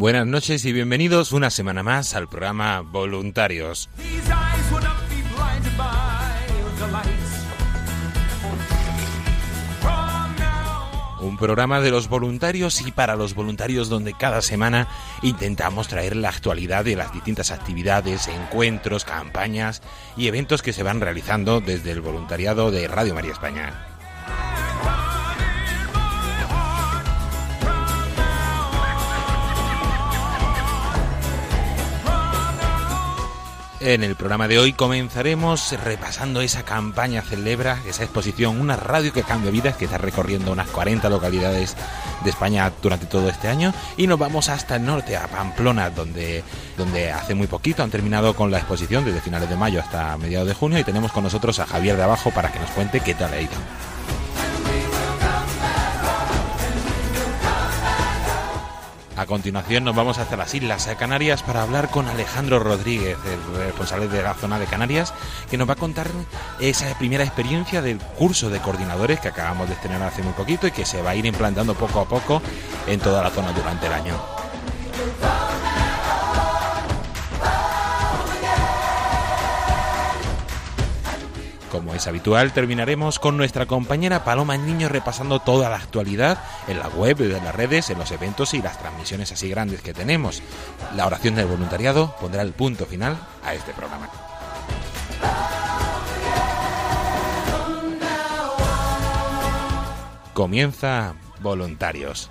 Buenas noches y bienvenidos una semana más al programa Voluntarios. Un programa de los voluntarios y para los voluntarios donde cada semana intentamos traer la actualidad de las distintas actividades, encuentros, campañas y eventos que se van realizando desde el voluntariado de Radio María España. En el programa de hoy comenzaremos repasando esa campaña Celebra, esa exposición, una radio que cambia vidas, que está recorriendo unas 40 localidades de España durante todo este año. Y nos vamos hasta el norte, a Pamplona, donde, donde hace muy poquito han terminado con la exposición, desde finales de mayo hasta mediados de junio. Y tenemos con nosotros a Javier de Abajo para que nos cuente qué tal ha ido. A continuación nos vamos hasta las Islas Canarias para hablar con Alejandro Rodríguez, el responsable de la zona de Canarias, que nos va a contar esa primera experiencia del curso de coordinadores que acabamos de estrenar hace muy poquito y que se va a ir implantando poco a poco en toda la zona durante el año. Como es habitual, terminaremos con nuestra compañera Paloma Niño repasando toda la actualidad en la web, en las redes, en los eventos y las transmisiones así grandes que tenemos. La oración del voluntariado pondrá el punto final a este programa. Comienza Voluntarios.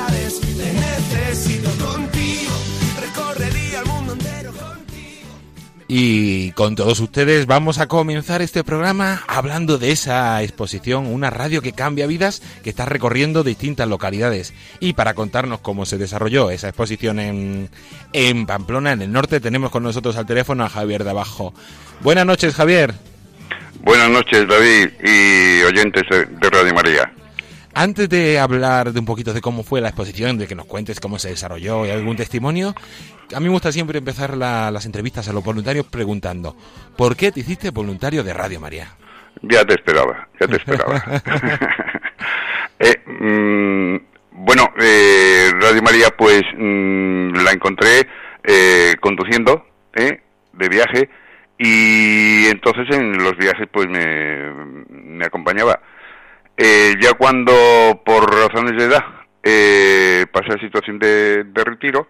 Ya ves, te necesito contigo. Recorrería el mundo entero contigo. Y con todos ustedes vamos a comenzar este programa hablando de esa exposición, una radio que cambia vidas, que está recorriendo distintas localidades. Y para contarnos cómo se desarrolló esa exposición en, en Pamplona, en el norte, tenemos con nosotros al teléfono a Javier de Abajo. Buenas noches, Javier. Buenas noches, David y oyentes de Radio María. Antes de hablar de un poquito de cómo fue la exposición, de que nos cuentes cómo se desarrolló y algún testimonio, a mí me gusta siempre empezar la- las entrevistas a los voluntarios preguntando, ¿por qué te hiciste voluntario de Radio María? Ya te esperaba, ya te esperaba. Eh, mm, bueno, eh, Radio María, pues mm, la encontré eh, conduciendo eh, de viaje y entonces en los viajes pues me, me acompañaba. Eh, ya cuando por razones de edad eh, pasé situación de, de retiro,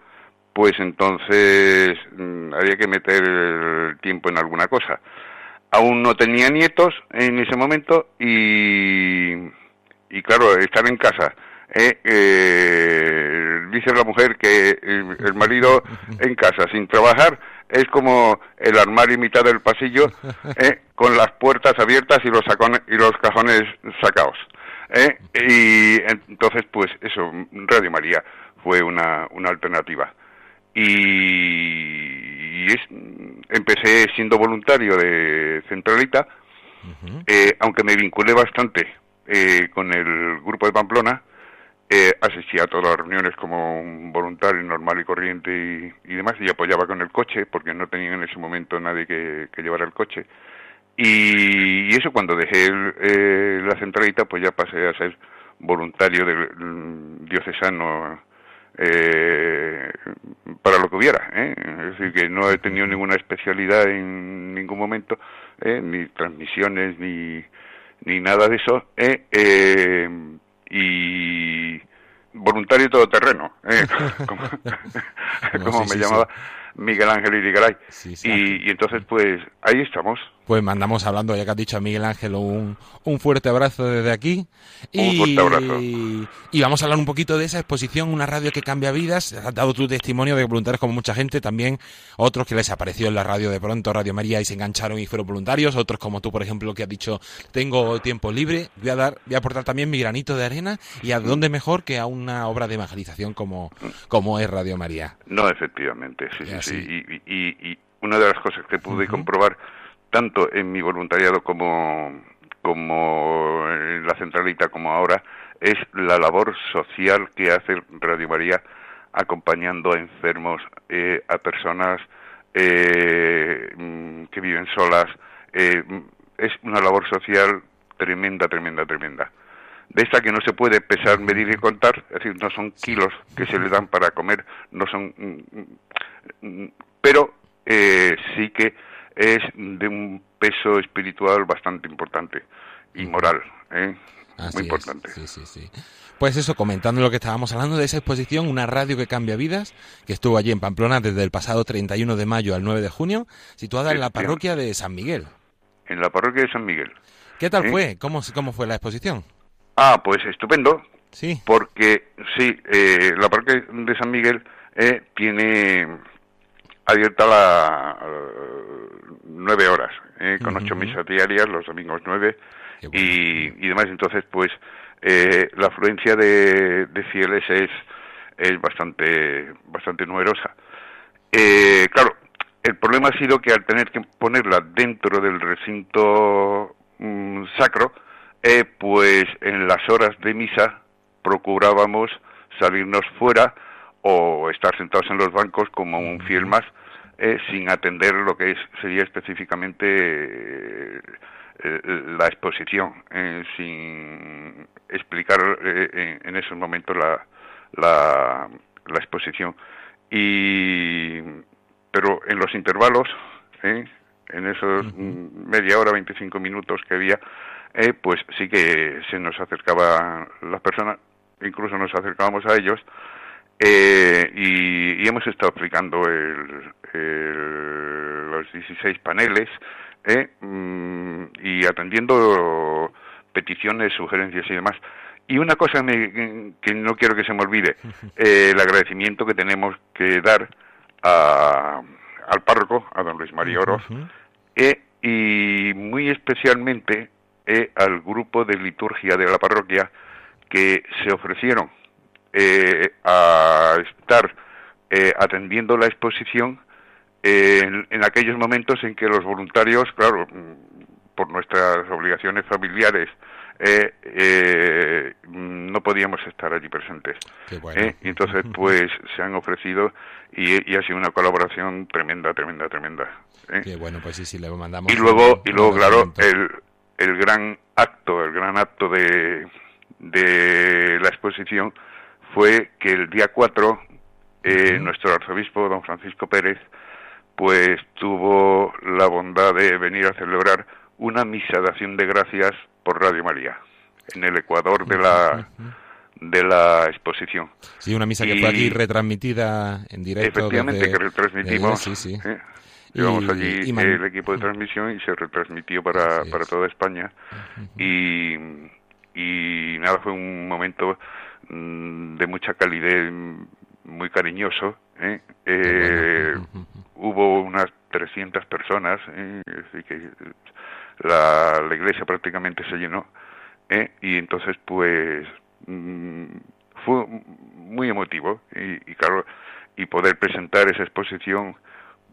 pues entonces mm, había que meter el tiempo en alguna cosa. Aún no tenía nietos en ese momento y, y claro, estar en casa. eh, eh, dice la mujer que el marido en casa sin trabajar es como el armario en mitad del pasillo eh, con las puertas abiertas y los, sacones- y los cajones sacados. eh, y entonces, pues eso, Radio María fue una, una alternativa. Y, y es, empecé siendo voluntario de Centralita, eh, aunque me vinculé bastante eh, con el grupo de Pamplona, eh, asistía a todas las reuniones como un voluntario normal y corriente y, demás, y apoyaba con el coche, porque no tenía en ese momento nadie que, que llevara el coche. Y, eso cuando dejé el- eh, la centralita, pues ya pasé a ser voluntario del mm, diocesano eh, para lo que hubiera. ¿eh? Es decir, que no he tenido ninguna especialidad en ningún momento, ¿eh? ni transmisiones, ni, ni nada de eso. ¿eh? Y voluntario todoterreno, ¿eh? como, como sí, me sí, llamaba Miguel Ángel Irigaray. Y, y entonces, pues ahí estamos. Pues mandamos hablando, ya que has dicho a Miguel Ángel, un, un fuerte abrazo desde aquí. Un y, fuerte abrazo. Y vamos a hablar un poquito de esa exposición, una radio que cambia vidas. Has dado tu testimonio de voluntarios como mucha gente, también otros que les apareció en la radio de pronto, Radio María, y se engancharon y fueron voluntarios. Otros como tú, por ejemplo, que has dicho, tengo tiempo libre, voy a dar, voy a aportar también mi granito de arena. ¿Y a dónde mejor que a una obra de evangelización como, como es Radio María? No, efectivamente, sí, sí, sí. y- y una de las cosas que pude comprobar, tanto en mi voluntariado como, como en la centralita como ahora, es la labor social que hace Radio María acompañando a enfermos, eh, a personas eh, mm, que viven solas. eh, mm, es una labor social tremenda, tremenda, tremenda de esta que no se puede pesar, medir y contar, es decir, no son kilos que se le dan para comer, no son, mm, pero eh, sí que es de un peso espiritual bastante importante y moral, ¿eh? Así muy es, importante. Sí, sí, sí. Pues eso, comentando lo que estábamos hablando de esa exposición, una radio que cambia vidas, que estuvo allí en Pamplona desde el pasado 31 de mayo al 9 de junio, situada en la parroquia de San Miguel. En la parroquia de San Miguel. ¿Qué tal ¿Sí? fue? ¿Cómo, cómo fue la exposición? Ah, pues estupendo, Sí. porque sí, eh, la parroquia de San Miguel eh, tiene abierta la eh, nueve horas, eh, con ocho misas diarias, los domingos nueve bueno. y, y demás. Entonces, pues eh, la afluencia de, de fieles es, es bastante, bastante numerosa. Eh, claro, el problema ha sido que al tener que ponerla dentro del recinto mm, sacro, eh, pues en las horas de misa procurábamos salirnos fuera o estar sentados en los bancos como un fiel más, eh, sin atender lo que es, sería específicamente eh, eh, la exposición, eh, sin explicar eh, en, en esos momentos la, la, la exposición. Y, pero en los intervalos, ¿eh? en esos media hora, 25 minutos que había, eh, pues sí que se nos acercaba las personas, incluso nos acercábamos a ellos, eh, y, hemos estado aplicando el, los 16 paneles eh, mm, y atendiendo peticiones, sugerencias y demás. Y una cosa que no quiero que se me olvide, el agradecimiento que tenemos que dar al párroco, a don Luis María Oroz, y muy especialmente al grupo de liturgia de la parroquia que se ofrecieron eh, a estar eh, atendiendo la exposición en, aquellos momentos en que los voluntarios, claro, mm, por nuestras obligaciones familiares, eh, mm, no podíamos estar allí presentes. y entonces, pues, se han ofrecido y, ha sido una colaboración tremenda, tremenda, tremenda. Qué bueno, pues sí, sí, le mandamos. Y luego, y luego claro, el, el gran acto, el gran acto de, de la exposición fue que el día 4 eh, nuestro arzobispo, don Francisco Pérez, pues tuvo la bondad de venir a celebrar una misa de acción de gracias por Radio María en el Ecuador de la de la exposición. Sí, una misa que fue aquí retransmitida en directo. Efectivamente, que retransmitimos. sí, sí. ¿eh? Llevamos allí el equipo de transmisión y se retransmitió para, para toda España. y, y nada, fue un momento de mucha calidez, muy cariñoso. ¿eh? Eh, hubo unas 300 personas, ¿eh? así que la, la, iglesia prácticamente se llenó. Y entonces, pues, mm, fue muy emotivo. Y, y, claro, y poder presentar esa exposición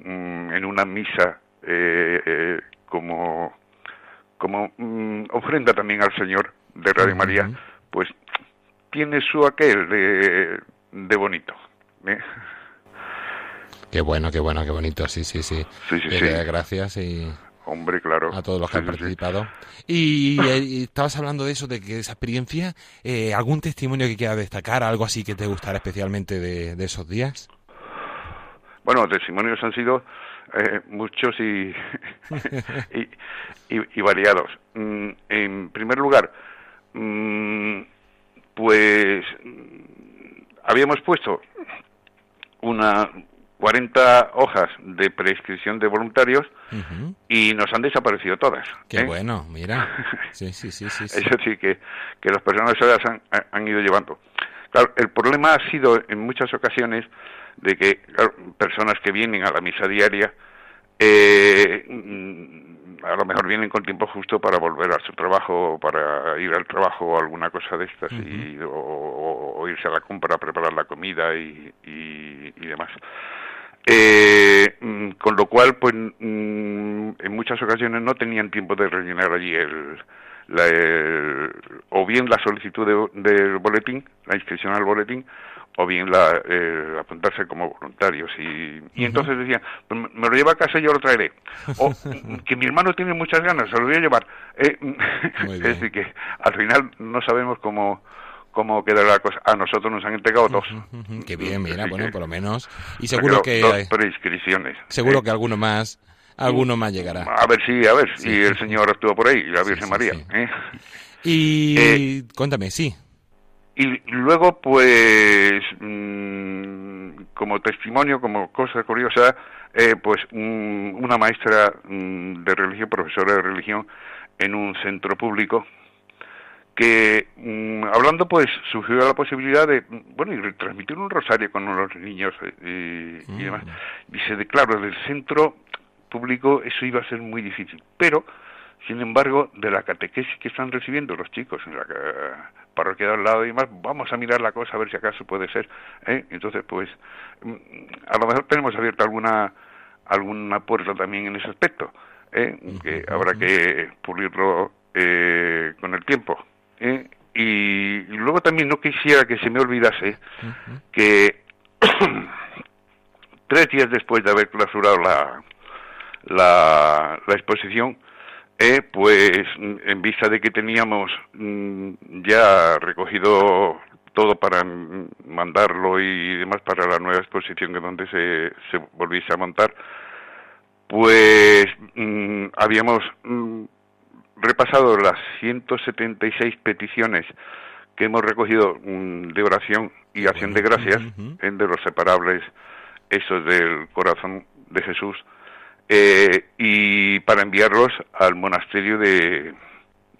Mm, en una misa eh, eh, como, como mm, ofrenda también al Señor de Radio María, pues tiene su aquel de, de bonito. ¿eh? Qué bueno, qué bueno, qué bonito, sí, sí, sí. sí, sí, Gracias y... Hombre, claro. A todos los que han participado. Y, estabas hablando de eso, de que esa experiencia, ¿algún testimonio que quiera destacar, algo así que te gustara especialmente de esos días? Bueno, testimonios han sido eh, muchos y, y, variados. Mm, en primer lugar, mm, pues habíamos puesto una 40 hojas de prescripción de voluntarios y nos han desaparecido todas. Qué ¿eh? bueno, mira. Sí, sí, sí, sí, Eso sí, que, que las personas han, han ido llevando. Claro, el problema ha sido en muchas ocasiones de que personas que vienen a la misa diaria eh, mm, a lo mejor vienen con tiempo justo para volver a su trabajo, para ir al trabajo o alguna cosa de estas, y, o, irse a la compra a preparar la comida y, y, demás. Eh, mm, con lo cual, pues mm, en muchas ocasiones no tenían tiempo de rellenar allí el, la, o bien la solicitud del boletín, la inscripción al boletín, o bien la, eh, apuntarse como voluntarios. Y, y entonces decían, me lo llevo a casa y yo lo traeré. O que mi hermano tiene muchas ganas, se lo voy a llevar. Eh, es decir, que al final no sabemos cómo cómo queda la cosa. A nosotros nos han entregado dos. Qué bien, mira, bueno, por lo menos. Y seguro que... Dos prescripciones. Seguro ¿eh? que alguno más alguno más llegará. A ver si, a ver, si el Señor estuvo por ahí, la Virgen María. Y cuéntame, sí. Y luego, pues, mm, como testimonio, como cosa curiosa, eh, pues una maestra mm, de religión, profesora de religión, en un centro público, que mm, hablando, pues, surgió la posibilidad de, bueno, y transmitir un rosario con los niños eh, y, demás. Dice, claro, del centro público eso iba a ser muy difícil, pero sin embargo, de la catequesis que están recibiendo los chicos en la parroquia de al lado y demás, vamos a mirar la cosa a ver si acaso puede ser. ¿eh? Entonces, pues, mm, a lo mejor tenemos abierta alguna alguna puerta también en ese aspecto, ¿eh? que habrá que pulirlo eh, con el tiempo. ¿eh? Y, luego también no quisiera que se me olvidase que tres días después de haber clausurado la, la, la exposición, eh, pues en vista de que teníamos mm, ya recogido todo para mandarlo y demás para la nueva exposición que donde se, se volviese a montar, pues mm, habíamos mm, repasado las 176 peticiones que hemos recogido de oración y acción de gracias de los separables esos del corazón de Jesús eh, y para enviarlos al monasterio de,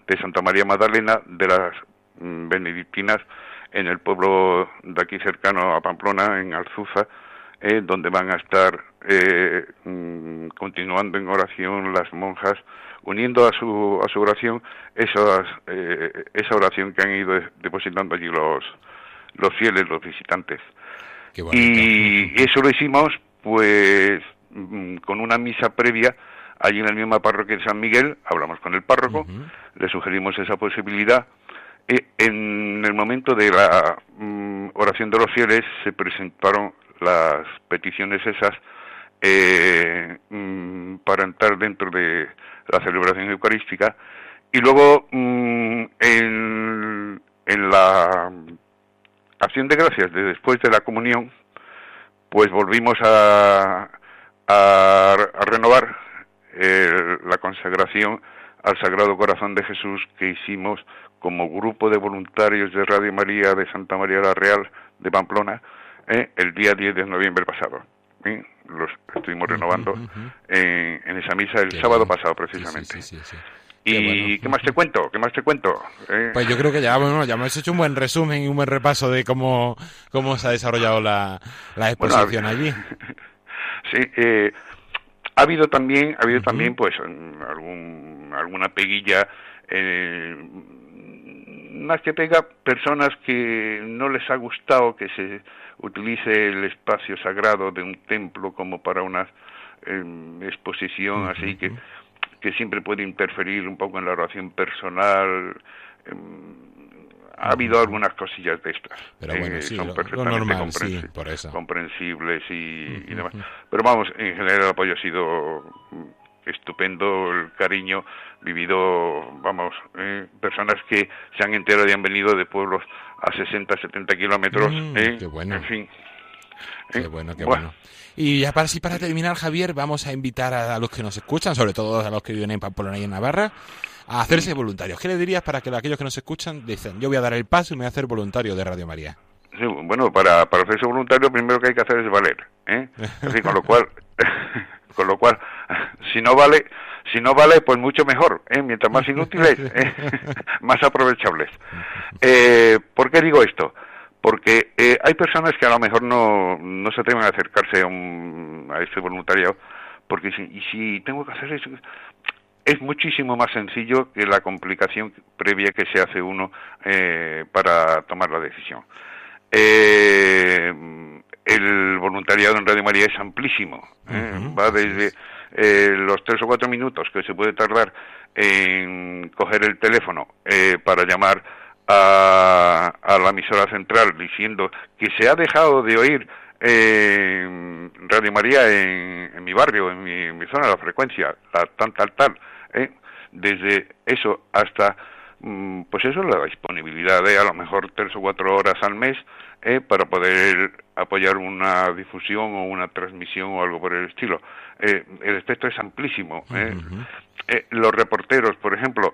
de Santa María Magdalena de las mm, benedictinas en el pueblo de aquí cercano a Pamplona, en Alzuza, eh, donde van a estar eh, mm, continuando en oración las monjas, uniendo a su, a su oración esas, eh, esa oración que han ido depositando allí los, los fieles, los visitantes. y eso lo hicimos, pues, con una misa previa allí en el mismo parroquia de San Miguel, hablamos con el párroco, le sugerimos esa posibilidad. en el momento de la mm, oración de los fieles se presentaron las peticiones esas eh, mm, para entrar dentro de la celebración eucarística y luego mm, en, en, la acción de gracias de después de la comunión pues volvimos a, a, renovar eh, la consagración al Sagrado Corazón de Jesús que hicimos como grupo de voluntarios de Radio María de Santa María la Real de Pamplona ¿eh? el día 10 de noviembre pasado. ¿eh? Los estuvimos renovando en, esa misa el sábado pasado, precisamente. ¿Y qué, más te cuento? ¿Qué más te cuento? ¿Eh? Pues yo creo que ya, bueno, ya hemos hecho un buen resumen y un buen repaso de cómo, cómo se ha desarrollado la, la exposición allí. sí, ha habido también, ha habido también, pues, algún, alguna peguilla eh, más que pega personas que no les ha gustado que se utilice el espacio sagrado de un templo como para una em, exposición así que que siempre puede interferir un poco en la oración personal em, ha habido algunas cosillas de estas pero bueno, eh, son perfectamente comprensibles y, y demás pero vamos en general el apoyo ha sido estupendo el cariño vivido, vamos, eh, personas que se han enterado y han venido de pueblos a 60, 70 kilómetros. Mm, eh, qué bueno. En fin. Qué eh, bueno, qué bueno. Y ya para, así para terminar, Javier, vamos a invitar a, los que nos escuchan, sobre todo a los que viven en Pamplona y en Navarra, a hacerse voluntarios. ¿Qué le dirías para que aquellos que nos escuchan dicen, yo voy a dar el paso y me voy a hacer voluntario de Radio María? Sí, bueno, para, para hacerse voluntario, primero que hay que hacer es valer. ¿eh? Así, con lo cual, con lo cual, si no vale, si no vale, pues mucho mejor, ¿eh? mientras más inútiles, ¿eh? más aprovechables. Eh, ¿Por qué digo esto? Porque eh, hay personas que a lo mejor no, no se atreven a acercarse a, un, a este voluntariado, porque si, y si tengo que hacer eso, es muchísimo más sencillo que la complicación previa que se hace uno eh, para tomar la decisión. Eh, el voluntariado en Radio María es amplísimo. ¿eh? Va desde eh, los tres o cuatro minutos que se puede tardar en coger el teléfono eh, para llamar a, la emisora central diciendo que se ha dejado de oír Radio María en, mi barrio, en mi, en mi, zona, la frecuencia, la tal, tal, tal. Desde eso hasta mm, pues eso, la disponibilidad de a lo mejor tres o cuatro horas al mes eh, para poder apoyar una difusión o una transmisión o algo por el estilo. Eh, el espectro es amplísimo. ¿eh? eh los reporteros, por ejemplo,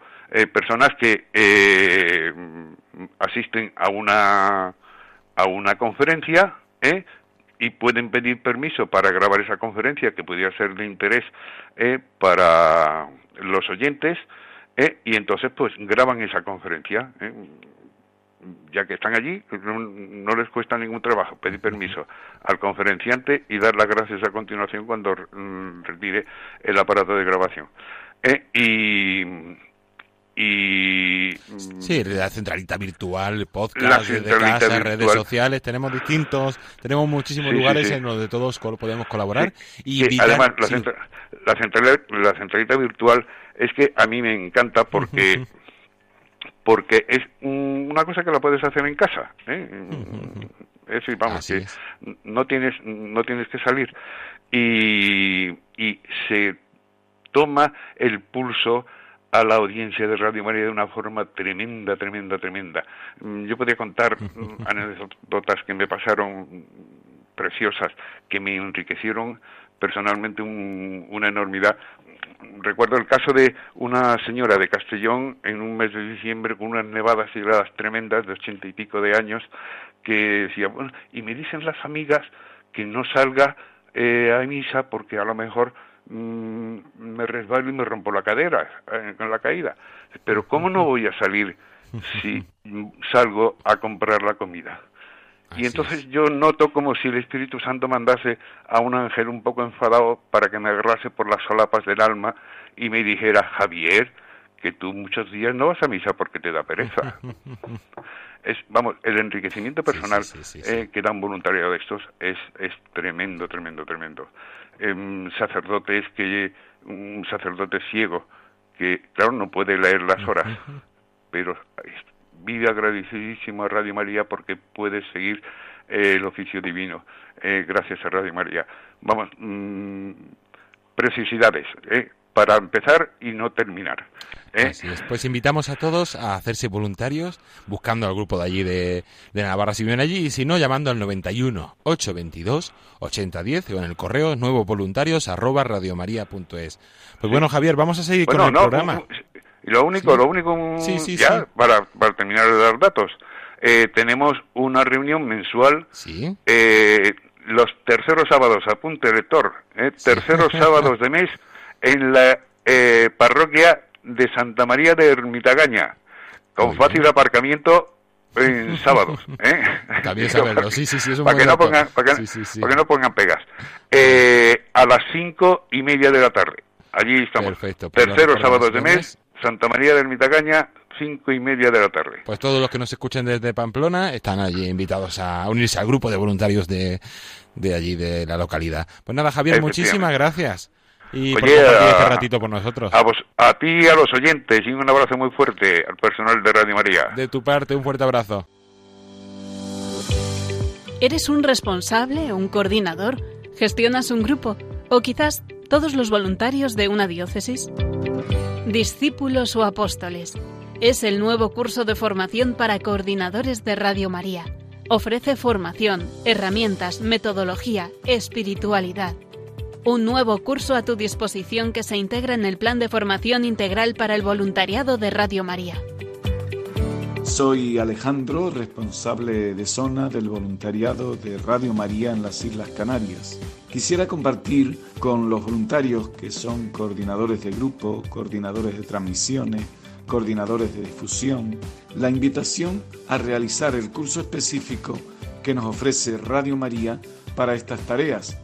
personas que asisten a una a una conferencia y pueden pedir permiso para grabar esa conferencia que pudiera ser de interés para los oyentes y entonces pues graban esa conferencia ya que están allí, no, les cuesta ningún trabajo pedir permiso al conferenciante y dar las gracias a continuación cuando mm, retire el aparato de grabación. Eh, y y sí la centralita virtual podcast de casa redes sociales tenemos distintos tenemos muchísimos lugares en los de todos podemos colaborar y además la, la centralita virtual es que a mí me encanta porque porque es una cosa que la puedes hacer en casa. ¿eh? Es decir, vamos, que no tienes no tienes que salir y, y se toma el pulso a la audiencia de Radio María de una forma tremenda, tremenda, tremenda. Mm, yo podría contar anécdotas que me pasaron preciosas, que me enriquecieron personalmente una enormidad. Recuerdo el caso de una señora de Castellón en un mes de diciembre con unas nevadas y heladas tremendas de ochenta y pico de años que decía, bueno, y me dicen las amigas que no salga eh, a misa porque a lo mejor mm, me resbalo y me rompo la cadera eh, con la caída. Pero ¿cómo no voy a salir si salgo a comprar la comida? y entonces yo noto como si el Espíritu Santo mandase a un ángel un poco enfadado para que me agarrase por las solapas del alma y me dijera, Javier, que tú muchos días no vas a misa porque te da pereza. es, vamos, el enriquecimiento personal eh, que da un voluntario de estos es, es tremendo, tremendo, tremendo. Eh, sacerdotes que, un sacerdote ciego que, claro, no puede leer las horas, pero vive agradecidísimo a Radio María porque puede seguir eh, el oficio divino eh, gracias a Radio María. Vamos, mm, precisidades, eh, para empezar y no terminar. ¿Eh? Así es. Pues invitamos a todos a hacerse voluntarios buscando al grupo de allí de, de Navarra si viven allí y si no llamando al 91 822 8010 o en el correo nuevovoluntarios arroba radiomaria.es. Pues bueno Javier, vamos a seguir con el programa. Y lo único, lo único, ya, Para, para terminar de dar datos, eh, tenemos una reunión mensual, eh, los terceros sábados, apunte lector, eh, terceros sábados de mes en la eh, parroquia de Santa María de Ermitagaña, con fácil aparcamiento en sábados. ¿eh? También saberlo, sí, sí, sí, es para, que no pongan, para, que, no pongan pegas. Eh, a las cinco y media de la tarde. Allí estamos. Perfecto. Pues terceros sábados de mes, Santa María del Mitagaña, cinco y media de la tarde. Pues todos los que nos escuchen desde Pamplona están allí invitados a unirse al grupo de voluntarios de, de allí, de la localidad. Pues nada, Javier, muchísimas gracias. Y por compartir este ratito por nosotros. A, vos, a ti y a los oyentes, y un abrazo muy fuerte al personal de Radio María. De tu parte, un fuerte abrazo. ¿Eres un responsable, un coordinador? ¿Gestionas un grupo? ¿O quizás todos los voluntarios de una diócesis? Discípulos o apóstoles. Es el nuevo curso de formación para coordinadores de Radio María. Ofrece formación, herramientas, metodología, espiritualidad. Un nuevo curso a tu disposición que se integra en el plan de formación integral para el voluntariado de Radio María. Soy Alejandro, responsable de zona del voluntariado de Radio María en las Islas Canarias. Quisiera compartir con los voluntarios que son coordinadores de grupo, coordinadores de transmisiones, coordinadores de difusión, la invitación a realizar el curso específico que nos ofrece Radio María para estas tareas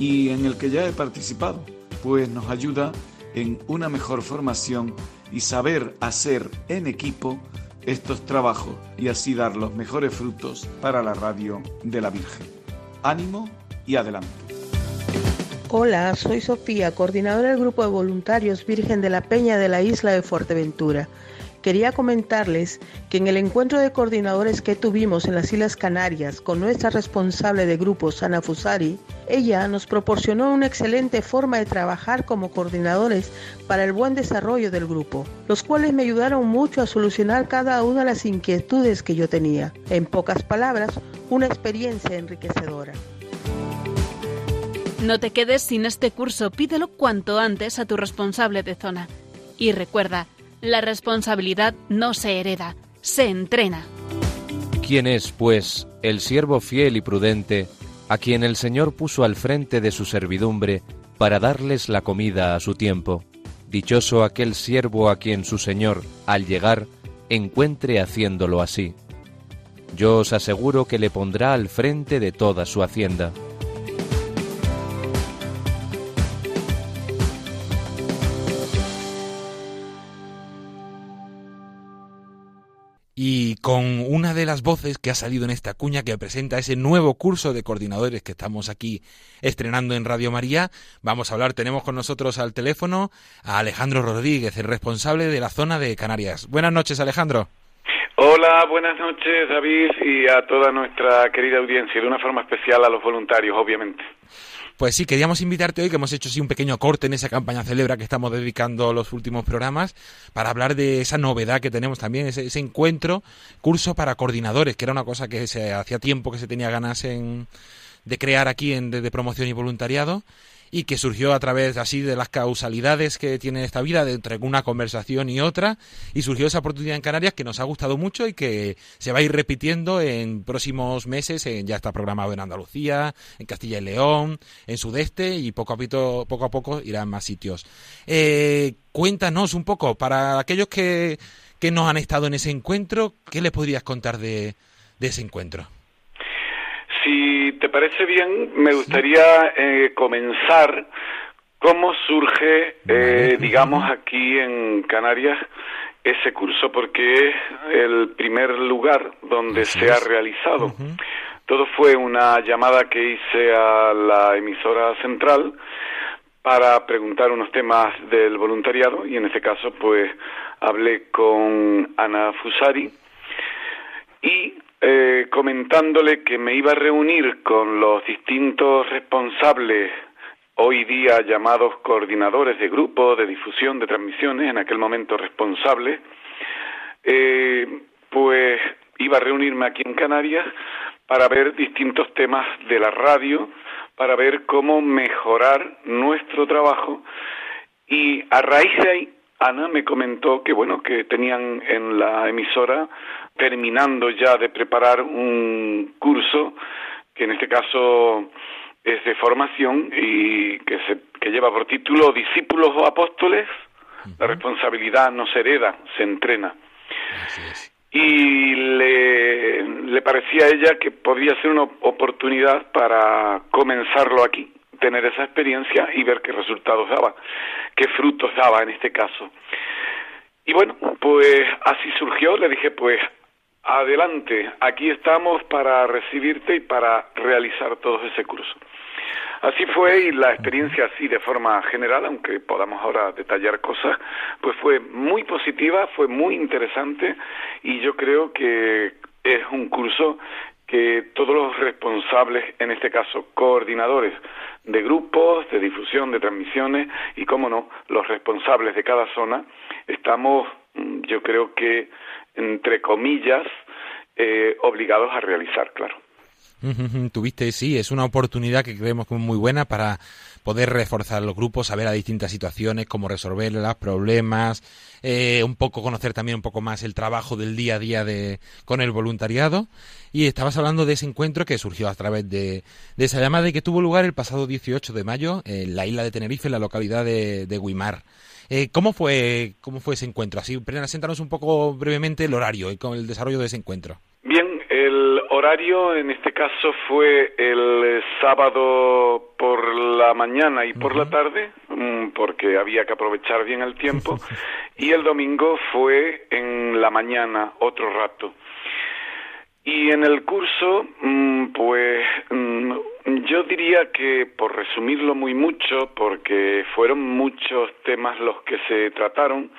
y en el que ya he participado, pues nos ayuda en una mejor formación y saber hacer en equipo estos trabajos y así dar los mejores frutos para la radio de la Virgen. Ánimo y adelante. Hola, soy Sofía, coordinadora del grupo de voluntarios Virgen de la Peña de la isla de Fuerteventura. Quería comentarles que en el encuentro de coordinadores que tuvimos en las Islas Canarias con nuestra responsable de grupo, Sana Fusari, ella nos proporcionó una excelente forma de trabajar como coordinadores para el buen desarrollo del grupo, los cuales me ayudaron mucho a solucionar cada una de las inquietudes que yo tenía. En pocas palabras, una experiencia enriquecedora. No te quedes sin este curso, pídelo cuanto antes a tu responsable de zona. Y recuerda, la responsabilidad no se hereda, se entrena. ¿Quién es, pues, el siervo fiel y prudente, a quien el Señor puso al frente de su servidumbre para darles la comida a su tiempo? Dichoso aquel siervo a quien su Señor, al llegar, encuentre haciéndolo así. Yo os aseguro que le pondrá al frente de toda su hacienda. Y con una de las voces que ha salido en esta cuña que presenta ese nuevo curso de coordinadores que estamos aquí estrenando en Radio María, vamos a hablar, tenemos con nosotros al teléfono a Alejandro Rodríguez, el responsable de la zona de Canarias. Buenas noches, Alejandro. Hola, buenas noches, David, y a toda nuestra querida audiencia, de una forma especial a los voluntarios, obviamente. Pues sí, queríamos invitarte hoy, que hemos hecho así un pequeño corte en esa campaña celebra que estamos dedicando los últimos programas, para hablar de esa novedad que tenemos también, ese, encuentro, curso para coordinadores, que era una cosa que se hacía tiempo que se tenía ganas en, de crear aquí en, de, promoción y voluntariado. Y que surgió a través así de las causalidades que tiene esta vida, de entre una conversación y otra, y surgió esa oportunidad en Canarias que nos ha gustado mucho y que se va a ir repitiendo en próximos meses, en, ya está programado en Andalucía, en Castilla y León, en Sudeste y poco a poco, poco, a poco irá en más sitios. Eh, cuéntanos un poco, para aquellos que, que no han estado en ese encuentro, ¿qué les podrías contar de, de ese encuentro? Si te parece bien, me gustaría eh, comenzar cómo surge, eh, digamos, aquí en Canarias ese curso, porque es el primer lugar donde se ha realizado. Todo fue una llamada que hice a la emisora central para preguntar unos temas del voluntariado y en este caso pues hablé con Ana Fusari. Y eh, comentándole que me iba a reunir con los distintos responsables hoy día llamados coordinadores de grupos de difusión de transmisiones, en aquel momento responsables, eh, pues iba a reunirme aquí en Canarias para ver distintos temas de la radio, para ver cómo mejorar nuestro trabajo y a raíz de ahí Ana me comentó que bueno que tenían en la emisora terminando ya de preparar un curso que en este caso es de formación y que se que lleva por título Discípulos o Apóstoles. La responsabilidad no se hereda, se entrena. Y le, le parecía a ella que podía ser una oportunidad para comenzarlo aquí tener esa experiencia y ver qué resultados daba, qué frutos daba en este caso. Y bueno, pues así surgió, le dije, pues adelante, aquí estamos para recibirte y para realizar todo ese curso. Así fue y la experiencia así de forma general, aunque podamos ahora detallar cosas, pues fue muy positiva, fue muy interesante y yo creo que es un curso que todos los responsables, en este caso coordinadores de grupos, de difusión, de transmisiones y, cómo no, los responsables de cada zona, estamos, mm, yo creo que, entre comillas, eh, obligados a realizar, claro. Tuviste, sí, es una oportunidad que creemos que es muy buena para poder reforzar los grupos, saber a distintas situaciones, cómo resolver los problemas, eh, un poco conocer también un poco más el trabajo del día a día de, con el voluntariado. Y estabas hablando de ese encuentro que surgió a través de, esa llamada y que tuvo lugar el pasado 18 de mayo en la isla de Tenerife, en la localidad de, de Guimar. Eh, ¿cómo, fue, ¿Cómo fue ese encuentro? Así, preséntanos un poco brevemente el horario y con el desarrollo de ese encuentro. Horario en este caso fue el sábado por la mañana y por la tarde, mm, porque había que aprovechar bien el tiempo, y el domingo fue en la mañana, otro rato. Y en el curso, mm, pues mm, yo diría que, por resumirlo muy mucho, porque fueron muchos temas los que se trataron,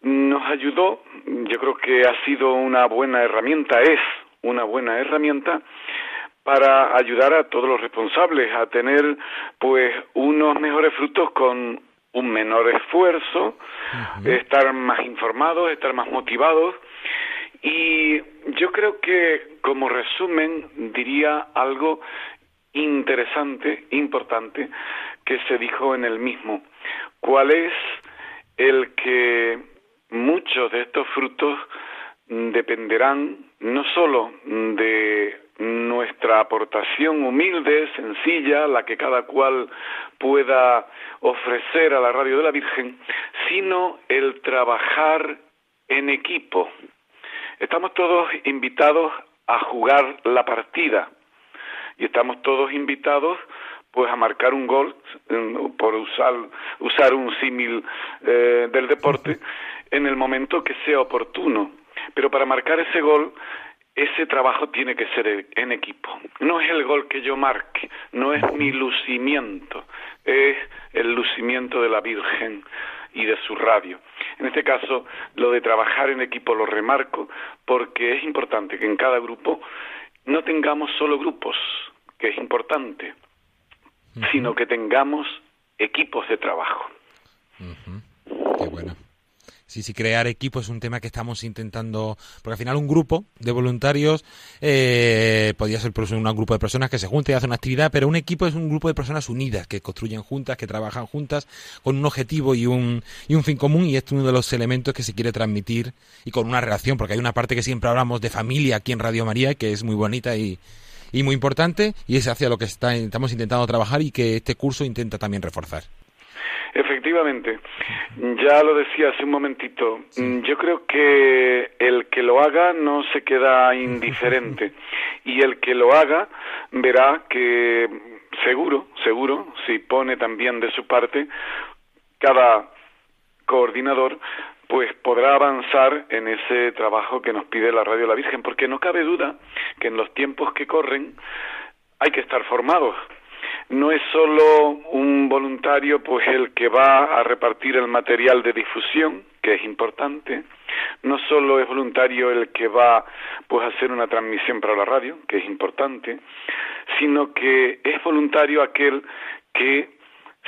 nos ayudó, yo creo que ha sido una buena herramienta, es una buena herramienta para ayudar a todos los responsables a tener pues unos mejores frutos con un menor esfuerzo, estar más informados, estar más motivados. Y yo creo que como resumen diría algo interesante, importante que se dijo en el mismo, cuál es el que muchos de estos frutos dependerán no solo de nuestra aportación humilde, sencilla, la que cada cual pueda ofrecer a la radio de la Virgen, sino el trabajar en equipo. Estamos todos invitados a jugar la partida y estamos todos invitados pues a marcar un gol por usar usar un símil eh, del deporte en el momento que sea oportuno pero para marcar ese gol ese trabajo tiene que ser en equipo. No es el gol que yo marque, no es mi lucimiento, es el lucimiento de la Virgen y de su radio. En este caso, lo de trabajar en equipo lo remarco porque es importante que en cada grupo no tengamos solo grupos, que es importante, sino que tengamos equipos de trabajo. Qué bueno. Sí, sí, crear equipo es un tema que estamos intentando, porque al final un grupo de voluntarios eh, podría ser un grupo de personas que se junten y hacen una actividad, pero un equipo es un grupo de personas unidas, que construyen juntas, que trabajan juntas con un objetivo y un, y un fin común y este es uno de los elementos que se quiere transmitir y con una relación, porque hay una parte que siempre hablamos de familia aquí en Radio María, que es muy bonita y, y muy importante y es hacia lo que está, estamos intentando trabajar y que este curso intenta también reforzar. Efectivamente, ya lo decía hace un momentito, mm, yo creo que el que lo haga no se queda indiferente. Y el que lo haga verá que seguro, seguro, si pone también de su parte, cada coordinador pues podrá avanzar en ese trabajo que nos pide la Radio La Virgen, porque no cabe duda que en los tiempos que corren hay que estar formados, no es solo un voluntario pues el que va a repartir el material de difusión, que es importante, no solo es voluntario el que va pues a hacer una transmisión para la radio, que es importante, sino que es voluntario aquel que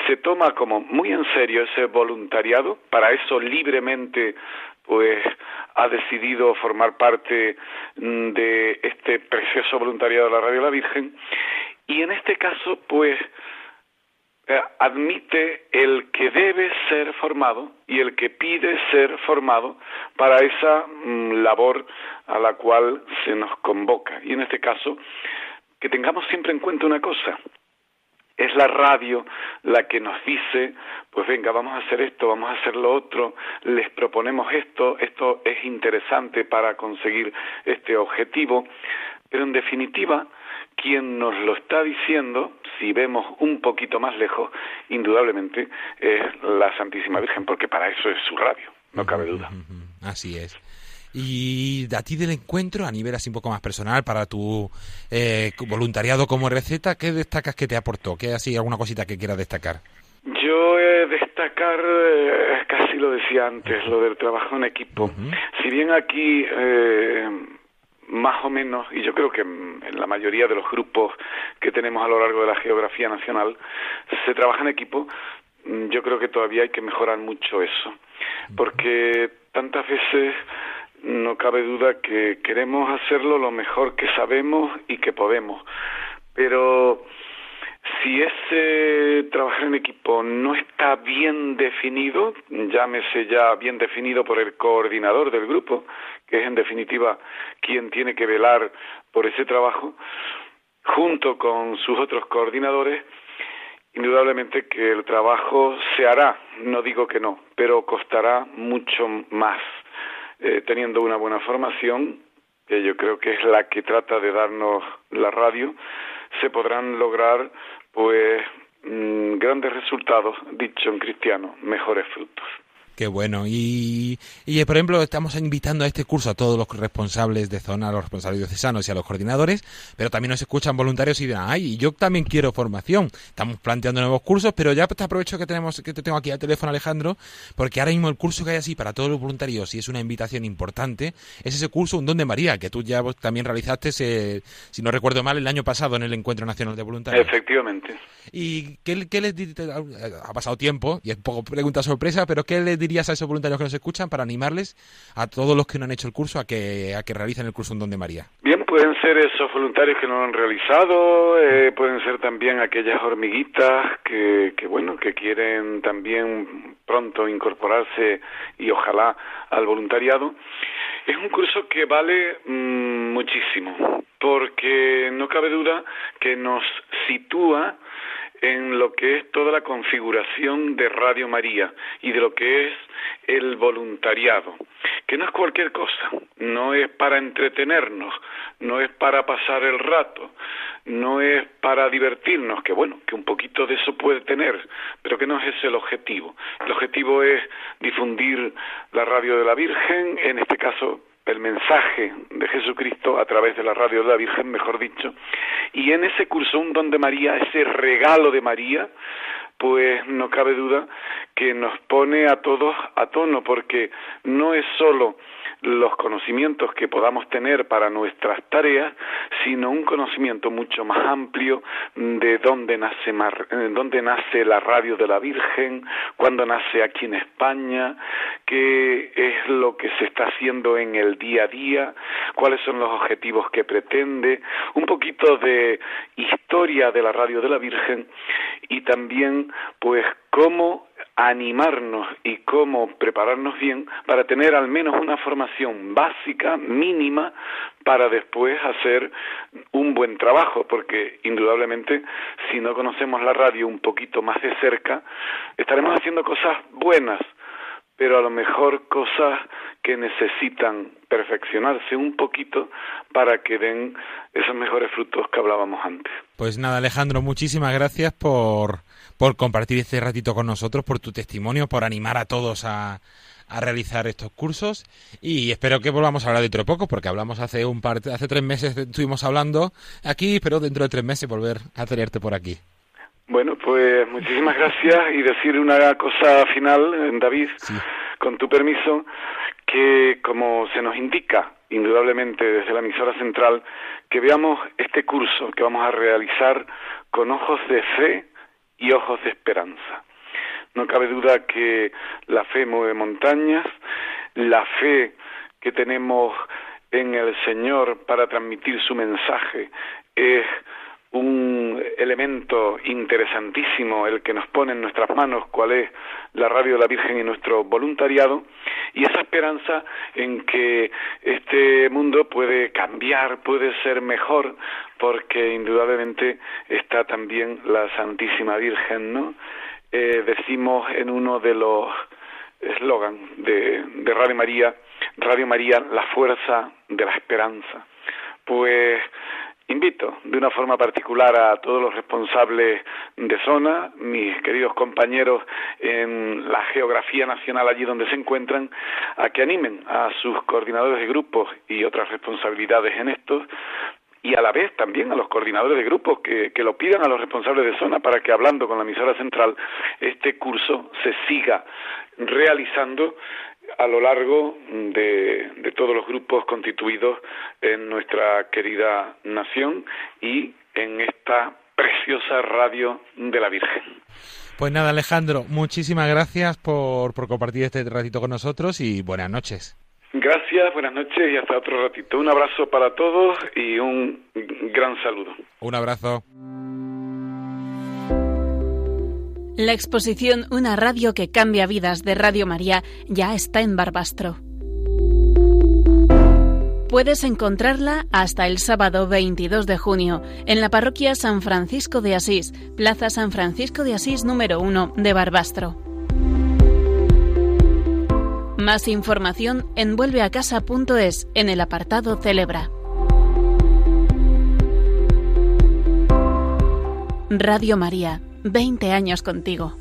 se toma como muy en serio ese voluntariado, para eso libremente pues ha decidido formar parte mm, de este precioso voluntariado de la Radio La Virgen y en este caso, pues, eh, admite el que debe ser formado y el que pide ser formado para esa mm, labor a la cual se nos convoca. Y en este caso, que tengamos siempre en cuenta una cosa, es la radio la que nos dice, pues venga, vamos a hacer esto, vamos a hacer lo otro, les proponemos esto, esto es interesante para conseguir este objetivo, pero en definitiva, quien nos lo está diciendo, si vemos un poquito más lejos, indudablemente es la Santísima Virgen, porque para eso es su radio, no cabe duda. Así es. Y a ti del encuentro, a nivel así un poco más personal, para tu eh, voluntariado como receta, ¿qué destacas que te aportó? ¿Qué así alguna cosita que quieras destacar? Yo he destacar, eh, casi lo decía antes, lo del trabajo en equipo. Si bien aquí eh, más o menos, y yo creo que en la mayoría de los grupos que tenemos a lo largo de la geografía nacional, se trabaja en equipo, mm, yo creo que todavía hay que mejorar mucho eso, porque tantas veces no cabe duda que queremos hacerlo lo mejor que sabemos y que podemos, pero si ese trabajar en equipo no está bien definido, llámese ya bien definido por el coordinador del grupo, que es en definitiva quien tiene que velar por ese trabajo, junto con sus otros coordinadores, indudablemente que el trabajo se hará, no digo que no, pero costará mucho más. Eh, teniendo una buena formación, que yo creo que es la que trata de darnos la radio, se podrán lograr pues mm, grandes resultados, dicho en cristiano, mejores frutos. Qué bueno. Y, y, por ejemplo, estamos invitando a este curso a todos los responsables de zona, a los responsables diocesanos y a los coordinadores, pero también nos escuchan voluntarios y dirán, ay, yo también quiero formación. Estamos planteando nuevos cursos, pero ya te aprovecho que tenemos que te tengo aquí al teléfono, Alejandro, porque ahora mismo el curso que hay así para todos los voluntarios, y es una invitación importante, es ese curso Un Don de María, que tú ya también realizaste, si no recuerdo mal, el año pasado en el Encuentro Nacional de Voluntarios. Efectivamente. ¿Y qué, qué les ha pasado tiempo, y es poco pregunta sorpresa, pero qué les dirías a esos voluntarios que nos escuchan para animarles a todos los que no han hecho el curso a que, a que realicen el curso en Don de María? Bien, pueden ser esos voluntarios que no lo han realizado, eh, pueden ser también aquellas hormiguitas que, que, bueno, que quieren también pronto incorporarse y ojalá al voluntariado. Es un curso que vale mm, muchísimo, porque no cabe duda que nos sitúa en lo que es toda la configuración de Radio María y de lo que es el voluntariado, que no es cualquier cosa, no es para entretenernos, no es para pasar el rato, no es para divertirnos, que bueno, que un poquito de eso puede tener, pero que no es ese el objetivo. El objetivo es difundir la radio de la Virgen, en este caso el mensaje de Jesucristo a través de la radio de la Virgen, mejor dicho, y en ese curso un don de María, ese regalo de María, pues no cabe duda que nos pone a todos a tono, porque no es solo los conocimientos que podamos tener para nuestras tareas, sino un conocimiento mucho más amplio de dónde nace, dónde nace la radio de la Virgen, cuándo nace aquí en España, qué es lo que se está haciendo en el día a día, cuáles son los objetivos que pretende, un poquito de historia de la radio de la Virgen y también pues cómo animarnos y cómo prepararnos bien para tener al menos una formación básica, mínima, para después hacer un buen trabajo, porque indudablemente si no conocemos la radio un poquito más de cerca, estaremos haciendo cosas buenas, pero a lo mejor cosas que necesitan perfeccionarse un poquito para que den esos mejores frutos que hablábamos antes. Pues nada, Alejandro, muchísimas gracias por, por compartir este ratito con nosotros, por tu testimonio, por animar a todos a, a realizar estos cursos. Y espero que volvamos a hablar dentro de poco porque hablamos hace un par hace tres meses estuvimos hablando aquí pero dentro de tres meses volver a tenerte por aquí. Bueno, pues muchísimas gracias y decir una cosa final, eh, David, con tu permiso, que como se nos indica indudablemente desde la emisora central, que veamos este curso que vamos a realizar con ojos de fe y ojos de esperanza. No cabe duda que la fe mueve montañas, la fe que tenemos en el Señor para transmitir su mensaje es un elemento interesantísimo el que nos pone en nuestras manos cuál es la radio de la Virgen y nuestro voluntariado y esa esperanza en que este mundo puede cambiar, puede ser mejor porque indudablemente está también la Santísima Virgen, ¿no? Eh, decimos en uno de los eslogan de, de Radio María, Radio María, la fuerza de la esperanza. Pues Invito de una forma particular a todos los responsables de zona, mis queridos compañeros en la geografía nacional allí donde se encuentran, a que animen a sus coordinadores de grupos y otras responsabilidades en estos y a la vez también a los coordinadores de grupos que, que, lo pidan a los responsables de zona para que hablando con la emisora central este curso se siga realizando a lo largo de, de todos los grupos constituidos en nuestra querida nación y en esta preciosa radio de la Virgen. Pues nada, Alejandro, muchísimas gracias por, por compartir este ratito con nosotros y buenas noches. Gracias, buenas noches y hasta otro ratito. Un abrazo para todos y un gran saludo. Un abrazo. La exposición Una radio que cambia vidas de Radio María ya está en Barbastro. Puedes encontrarla hasta el sábado 22 de junio en la parroquia San Francisco de Asís, Plaza San Francisco de Asís número 1 de Barbastro. Más información en vuelveacasa.es en el apartado Celebra. Radio María 20 años contigo.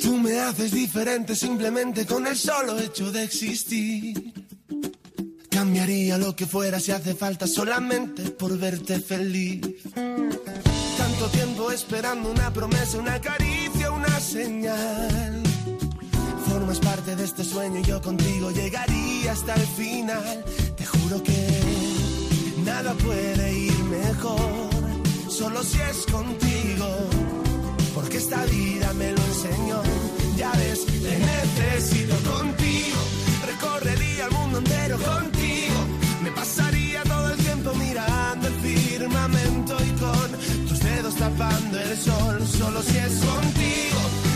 Tú me haces diferente simplemente con el solo hecho de existir. Cambiaría lo que fuera si hace falta solamente por verte feliz tiempo esperando una promesa, una caricia, una señal. Formas parte de este sueño y yo contigo llegaría hasta el final. Te juro que nada puede ir mejor, solo si es contigo. Porque esta vida me lo enseñó. Ya ves, te necesito contigo. Recorrería el mundo entero contigo. Me pasaría todo el tiempo mirando el firmamento tapando el sol, solo si es contigo,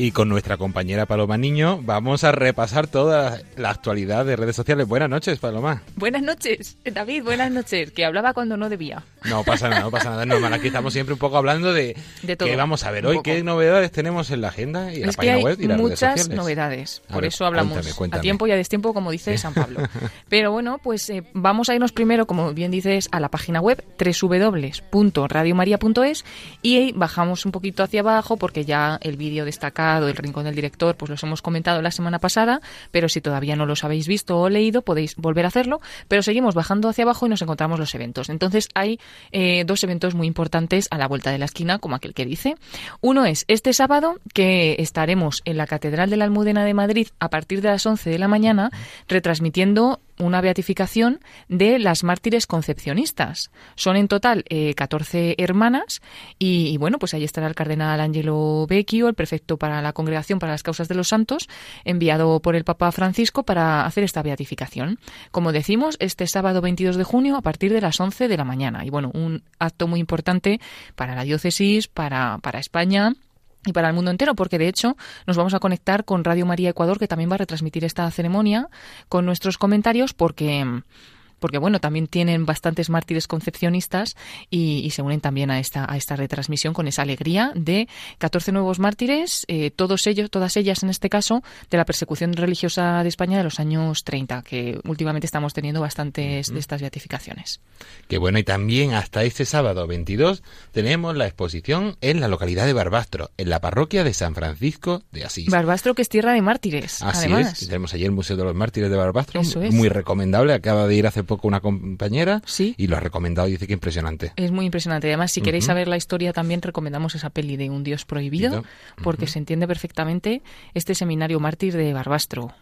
Y con nuestra compañera Paloma Niño vamos a repasar toda la actualidad de redes sociales. Buenas noches, Paloma. Buenas noches, David, buenas noches, que hablaba cuando no debía. No pasa nada, no pasa nada, normal. Aquí estamos siempre un poco hablando de, de todo. qué vamos a ver hoy, qué novedades tenemos en la agenda y en la página que web y las redes muchas sociales. novedades, A por ver, eso hablamos cuéntame, cuéntame. a tiempo y a destiempo, como dice San Pablo. Pero bueno, pues eh, vamos a irnos primero, como bien dices, a la página web www.radiomaria.es y bajamos un poquito hacia abajo porque ya el vídeo destacar El Rincón del Director, pues los hemos comentado la semana pasada, pero si todavía no los habéis visto o leído, podéis volver a hacerlo, pero seguimos bajando hacia abajo y nos encontramos los eventos. Entonces hay eh, dos eventos muy importantes a la vuelta de la esquina, como aquel que dice. Uno es este sábado, que estaremos en la Catedral de la Almudena de Madrid a partir de las 11 de la mañana, retransmitiendo una beatificación de las mártires concepcionistas. Son en total eh, 14 hermanas y, bueno, pues ahí estará el cardenal Angelo Becchio, el prefecto para la Congregación para las Causas de los Santos, enviado por el Papa Francisco para hacer esta beatificación. Como decimos, este sábado 22 de junio a partir de las 11 de la mañana. Y bueno, un acto muy importante para la diócesis, para, para España y para el mundo entero, porque de hecho nos vamos a conectar con Radio María Ecuador, que también va a retransmitir esta ceremonia con nuestros comentarios, porque porque bueno, también tienen bastantes mártires concepcionistas y, se unen también a esta, a esta retransmisión con esa alegría de 14 nuevos mártires, eh, todos ellos, todas ellas en este caso, de la persecución religiosa de España de los años 30, que últimamente estamos teniendo bastantes de estas beatificaciones. Qué bueno, y también hasta este sábado 22 tenemos la exposición en la localidad de Barbastro, en la parroquia de San Francisco de Asís. Barbastro, que es tierra de mártires. Así además. es, tenemos allí el Museo de los Mártires de Barbastro, muy recomendable, acaba de ir hace poco una compañera y lo ha recomendado y dice que impresionante. Es muy impresionante. Además, si queréis saber la historia, también recomendamos esa peli de Un Dios Prohibido, porque se entiende perfectamente este seminario mártir de Barbastro.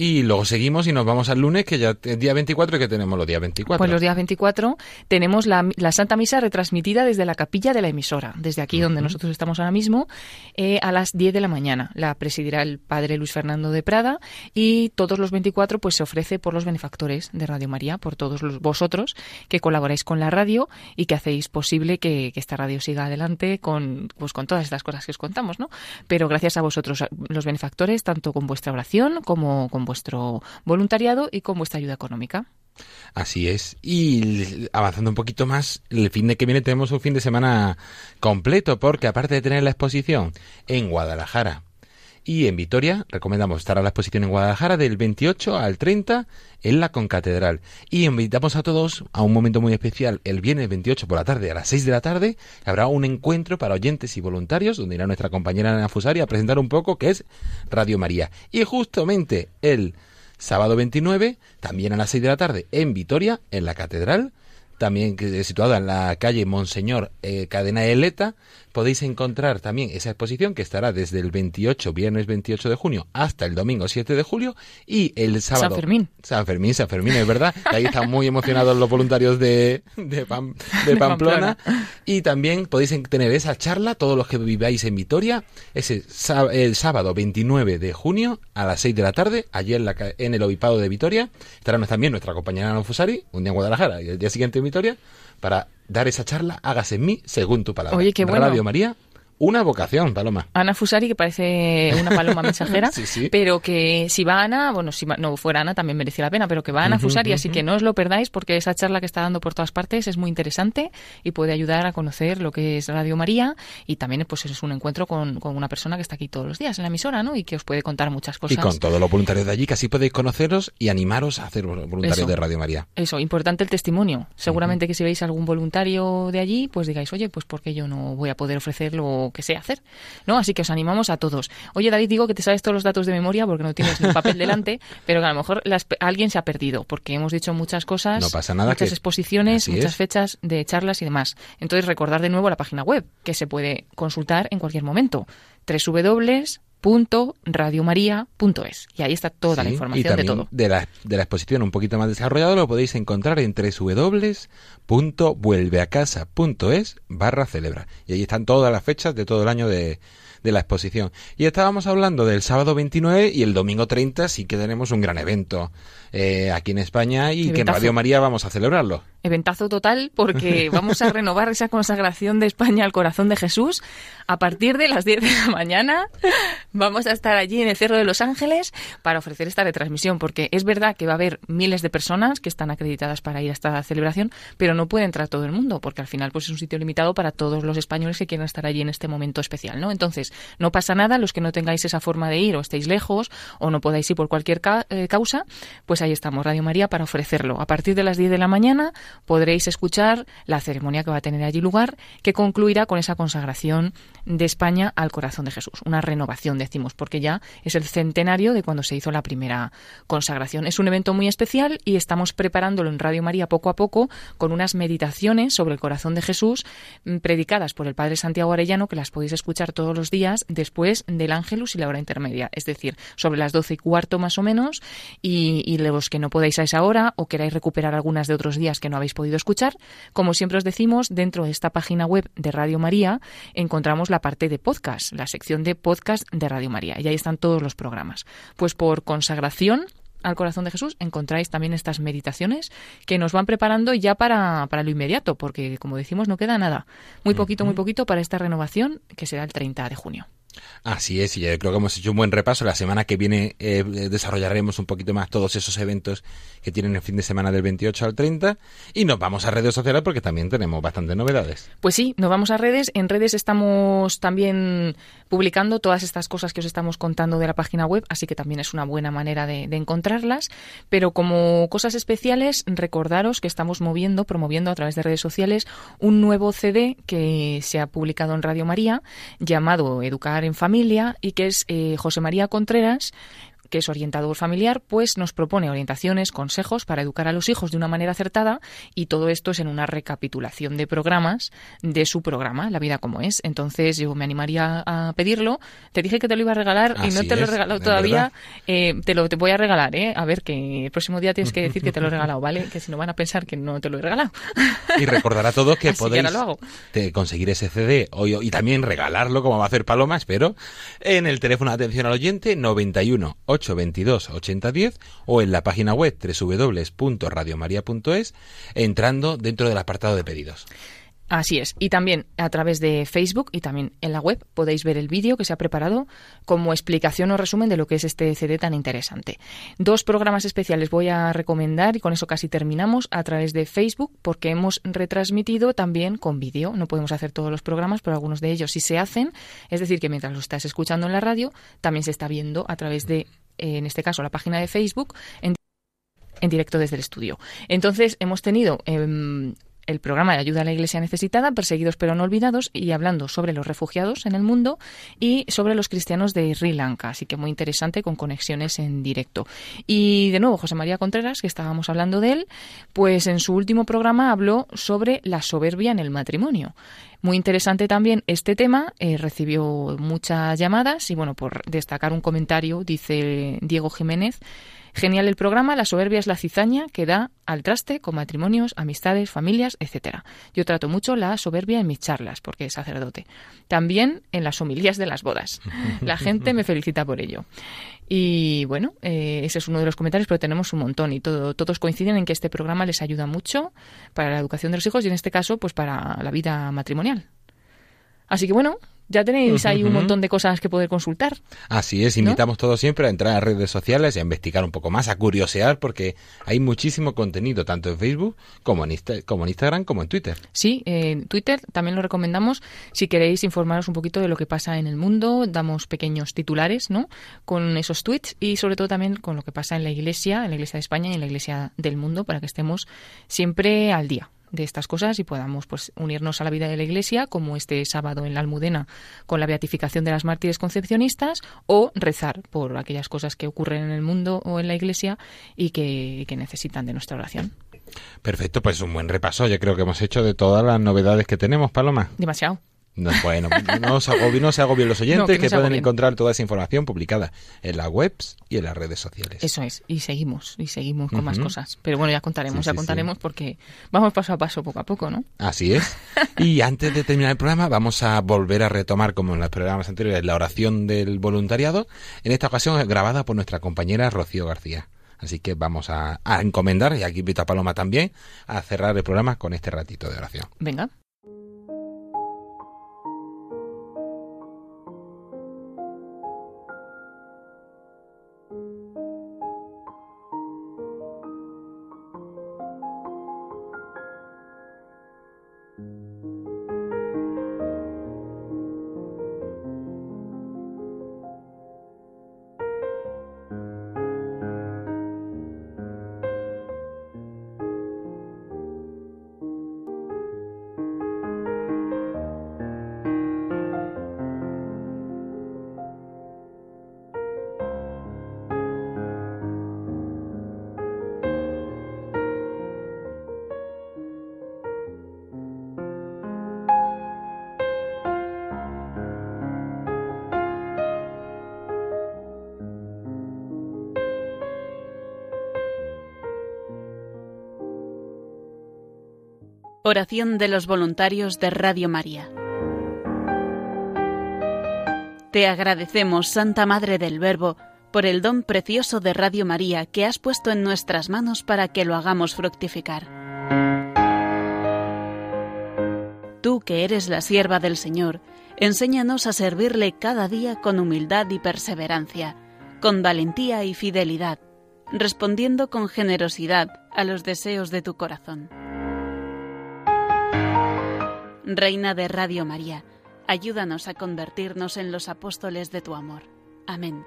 Y luego seguimos y nos vamos al lunes, que ya es día 24 que tenemos los días 24. Pues los días 24 tenemos la, Santa Misa retransmitida desde la capilla de la emisora, desde aquí donde nosotros estamos ahora mismo, eh, a las 10 de la mañana. La presidirá el padre Luis Fernando de Prada y todos los 24 pues se ofrece por los benefactores de Radio María, por todos los, vosotros que colaboráis con la radio y que hacéis posible que, esta radio siga adelante con, pues, con todas estas cosas que os contamos, ¿no? Pero gracias a vosotros, los benefactores, tanto con vuestra oración como con vuestro voluntariado y con vuestra ayuda económica. Así es. Y avanzando un poquito más, el fin de que viene tenemos un fin de semana completo, porque aparte de tener la exposición en Guadalajara y en Vitoria, recomendamos estar a la exposición en Guadalajara del 28 al 30 en la Concatedral. Y invitamos a todos a un momento muy especial el viernes 28 por la tarde a las 6 de la tarde. Habrá un encuentro para oyentes y voluntarios donde irá nuestra compañera Ana Fusari a presentar un poco que es Radio María. Y justamente el sábado 29, también a las 6 de la tarde en Vitoria, en la Catedral, también situada en la calle Monseñor eh, Cadena Eleta, podéis encontrar también esa exposición que estará desde el 28, viernes 28 de junio, hasta el domingo 7 de julio y el sábado... San Fermín. San Fermín, San Fermín, es verdad. Ahí están muy emocionados los voluntarios de, de, Pamplona. Y también podéis tener esa charla, todos los que viváis en Vitoria, ese el sábado 29 de junio a las 6 de la tarde, allí en, la, en el Obipado de Vitoria. Estará también nuestra compañera Ana Fusari, un día en Guadalajara y el día siguiente en Vitoria, para dar esa charla, hágase en mí según tu palabra. Oye, qué bueno. Radio María, una vocación, Paloma. Ana Fusari, que parece una paloma mensajera, pero que si va Ana, bueno, si no fuera Ana también merecía la pena, pero que va Ana Fusari, así que no os lo perdáis porque esa charla que está dando por todas partes es muy interesante y puede ayudar a conocer lo que es Radio María y también pues es un encuentro con, una persona que está aquí todos los días en la emisora, ¿no? Y que os puede contar muchas cosas. Y con todos los voluntarios de allí, que así podéis conoceros y animaros a ser voluntarios de Radio María. Eso, importante el testimonio. Seguramente que si veis algún voluntario de allí, pues digáis, oye, pues porque yo no voy a poder ofrecer lo que sé hacer. ¿no? Así que os animamos a todos. Oye, David, digo que te sabes todos los datos de memoria porque no tienes ni papel delante, pero que a lo mejor alguien se ha perdido porque hemos dicho muchas cosas, no pasa nada muchas exposiciones, muchas fechas de charlas y demás. Entonces, recordar de nuevo la página web que se puede consultar en cualquier momento. www.radiomaria.es y ahí está toda la información de todo. De la, de la exposición un poquito más desarrollado lo podéis encontrar en www.vuelveacasa.es barra celebra y ahí están todas las fechas de todo el año de, de la exposición. Y estábamos hablando del sábado 29 y el domingo 30 sí que tenemos un gran evento eh, aquí en España y que en Radio María vamos a celebrarlo. Eventazo total porque vamos a renovar esa consagración de España al corazón de Jesús a partir de las 10 de la mañana. Vamos a estar allí en el Cerro de los Ángeles para ofrecer esta retransmisión porque es verdad que va a haber miles de personas que están acreditadas para ir a esta celebración, pero no puede entrar todo el mundo porque al final pues es un sitio limitado para todos los españoles que quieran estar allí en este momento especial, ¿no? Entonces, No pasa nada, los que no tengáis esa forma de ir o estéis lejos o no podáis ir por cualquier eh, causa, pues ahí estamos, Radio María, para ofrecerlo. A partir de las 10 de la mañana podréis escuchar la ceremonia que va a tener allí lugar, que concluirá con esa consagración de España al corazón de Jesús. Una renovación, decimos, porque ya es el centenario de cuando se hizo la primera consagración. Es un evento muy especial y estamos preparándolo en Radio María poco a poco con unas meditaciones sobre el corazón de Jesús mm, predicadas por el Padre Santiago Arellano que las podéis escuchar todos los días después del Ángelus y la hora intermedia, es decir, sobre las doce y cuarto más o menos y, y los que no podáis a esa hora o queráis recuperar algunas de otros días que no habéis podido escuchar, como siempre os decimos, dentro de esta página web de Radio María encontramos la parte de podcast, la sección de podcast de Radio María y ahí están todos los programas. Pues por consagración al corazón de Jesús encontráis también estas meditaciones que nos van preparando ya para, para lo inmediato, porque como decimos no queda nada. Muy poquito, muy poquito para esta renovación que será el 30 de junio. Así es, y yo creo que hemos hecho un buen repaso. La semana que viene eh, desarrollaremos un poquito más todos esos eventos que tienen el fin de semana del 28 al 30 y nos vamos a redes sociales porque también tenemos bastantes novedades. Pues sí, nos vamos a redes. En redes estamos también publicando todas estas cosas que os estamos contando de la página web, así que también es una buena manera de, de encontrarlas. Pero como cosas especiales, recordaros que estamos moviendo, promoviendo a través de redes sociales un nuevo CD que se ha publicado en Radio María llamado Educar en Familia y que es eh, José María Contreras que es orientador familiar, pues nos propone orientaciones, consejos para educar a los hijos de una manera acertada y todo esto es en una recapitulación de programas de su programa, La vida como es. Entonces yo me animaría a pedirlo. Te dije que te lo iba a regalar y no te lo he regalado todavía. Eh, te lo te voy a regalar, ¿eh? A ver, que el próximo día tienes que decir que te lo he regalado, ¿vale? Que si no van a pensar que no te lo he regalado. Y recordar a todos que podéis conseguir ese CD y también regalarlo, como va a hacer Paloma, espero, en el teléfono de atención al oyente 91 822 8010 o en la página web www.radiomaria.es entrando dentro del apartado de pedidos. Así es. Y también a través de Facebook y también en la web podéis ver el vídeo que se ha preparado como explicación o resumen de lo que es este CD tan interesante. Dos programas especiales voy a recomendar y con eso casi terminamos a través de Facebook porque hemos retransmitido también con vídeo. No podemos hacer todos los programas, pero algunos de ellos sí se hacen. Es decir, que mientras lo estás escuchando en la radio, también se está viendo a través de en este caso la página de Facebook, en, directo desde el estudio. Entonces hemos tenido em, el programa de ayuda a la Iglesia necesitada, perseguidos pero no olvidados, y hablando sobre los refugiados en el mundo y sobre los cristianos de Sri Lanka. Así que muy interesante con conexiones en directo. Y de nuevo, José María Contreras, que estábamos hablando de él, pues en su último programa habló sobre la soberbia en el matrimonio. Muy interesante también este tema, eh, recibió muchas llamadas y bueno, por destacar un comentario, dice Diego Jiménez, Genial el programa, la soberbia es la cizaña que da al traste con matrimonios, amistades, familias, etcétera. Yo trato mucho la soberbia en mis charlas, porque es sacerdote. También en las homilías de las bodas. La gente me felicita por ello. Y bueno, eh, ese es uno de los comentarios, pero tenemos un montón y todo, todos coinciden en que este programa les ayuda mucho para la educación de los hijos y en este caso, pues para la vida matrimonial. Así que bueno, ya tenéis ahí un montón de cosas que poder consultar. Así es, invitamos todos siempre a entrar a redes sociales y a investigar un poco más, a curiosear, porque hay muchísimo contenido, tanto en Facebook como en, como en Instagram como en Twitter. Sí, en Twitter también lo recomendamos si queréis informaros un poquito de lo que pasa en el mundo, damos pequeños titulares, ¿no? Con esos tweets y sobre todo también con lo que pasa en la Iglesia, en la Iglesia de España y en la Iglesia del mundo, para que estemos siempre al día de estas cosas y podamos pues unirnos a la vida de la Iglesia, como este sábado en la Almudena con la beatificación de las mártires concepcionistas, o rezar por aquellas cosas que ocurren en el mundo o en la Iglesia y que, que necesitan de nuestra oración. Perfecto, pues un buen repaso. Yo creo que hemos hecho de todas las novedades que tenemos, Paloma. Demasiado. No, bueno, no se agobien, no se agobien los oyentes que, pueden encontrar toda esa información publicada en las webs y en las redes sociales. Eso es, y seguimos, y seguimos con más cosas. Pero bueno, ya contaremos, ya contaremos porque vamos paso a paso, poco a poco, ¿no? Así es. y antes de terminar el programa, vamos a volver a retomar, como en los programas anteriores, la oración del voluntariado, en esta ocasión grabada por nuestra compañera Rocío García. Así que vamos a, a encomendar, y aquí invito a Paloma también, a cerrar el programa con este ratito de oración. Venga. Oración de los voluntarios de Radio María. Te agradecemos, Santa Madre del Verbo, por el don precioso de Radio María que has puesto en nuestras manos para que lo hagamos fructificar. Tú que eres la sierva del Señor, enséñanos a servirle cada día con humildad y perseverancia, con valentía y fidelidad, respondiendo con generosidad a los deseos de tu corazón. Reina de Radio María, ayúdanos a convertirnos en los apóstoles de tu amor. Amén.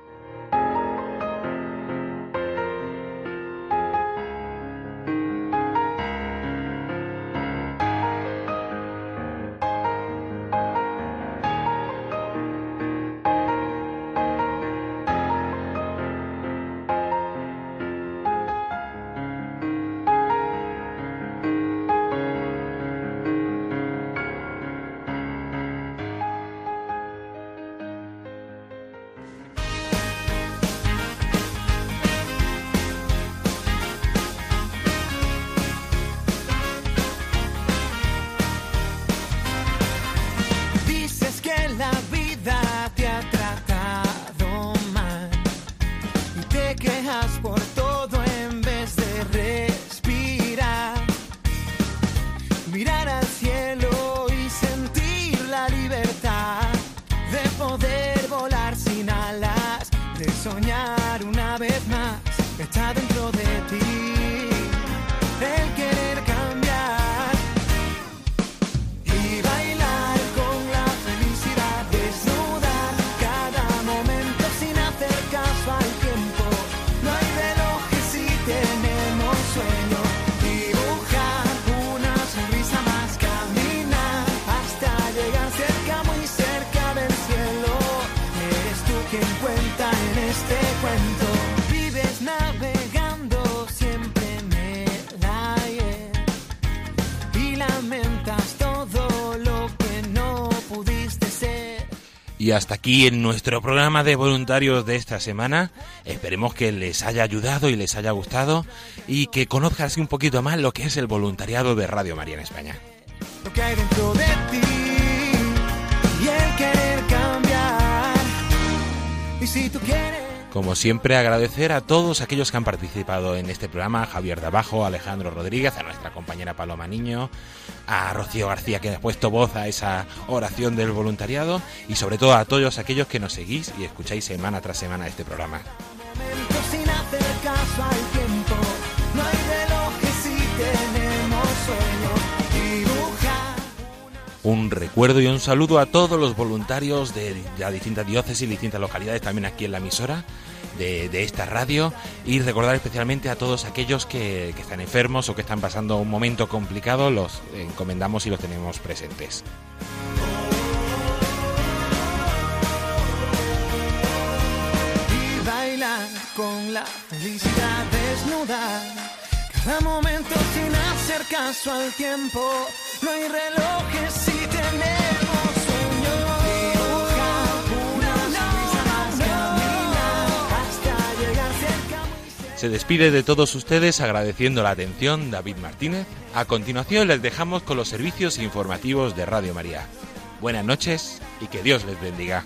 Hasta aquí en nuestro programa de voluntarios de esta semana. Esperemos que les haya ayudado y les haya gustado y que conozcan así un poquito más lo que es el voluntariado de Radio María en España. Como siempre, agradecer a todos aquellos que han participado en este programa, Javier de Abajo, Alejandro Rodríguez, a nuestra compañera Paloma Niño, a Rocío García que ha puesto voz a esa oración del voluntariado y sobre todo a todos aquellos que nos seguís y escucháis semana tras semana este programa. Un recuerdo y un saludo a todos los voluntarios de las distintas diócesis y distintas localidades, también aquí en la emisora de, esta radio. Y recordar especialmente a todos aquellos que, están enfermos o que están pasando un momento complicado, los encomendamos y los tenemos presentes. Con la felicidad desnuda, cada momento sin hacer caso al tiempo, no hay relojes Se despide de todos ustedes agradeciendo la atención David Martínez. A continuación les dejamos con los servicios informativos de Radio María. Buenas noches y que Dios les bendiga.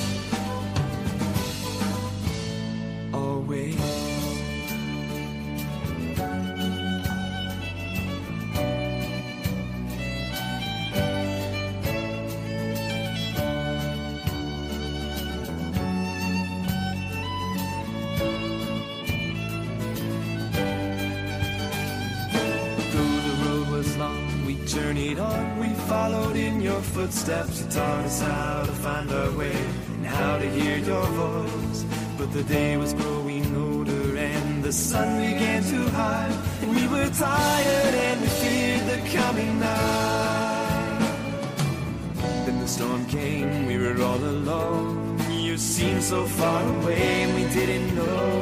The day was growing older and the sun began to hide. And we were tired and we feared the coming night. Then the storm came, we were all alone. You seemed so far away and we didn't know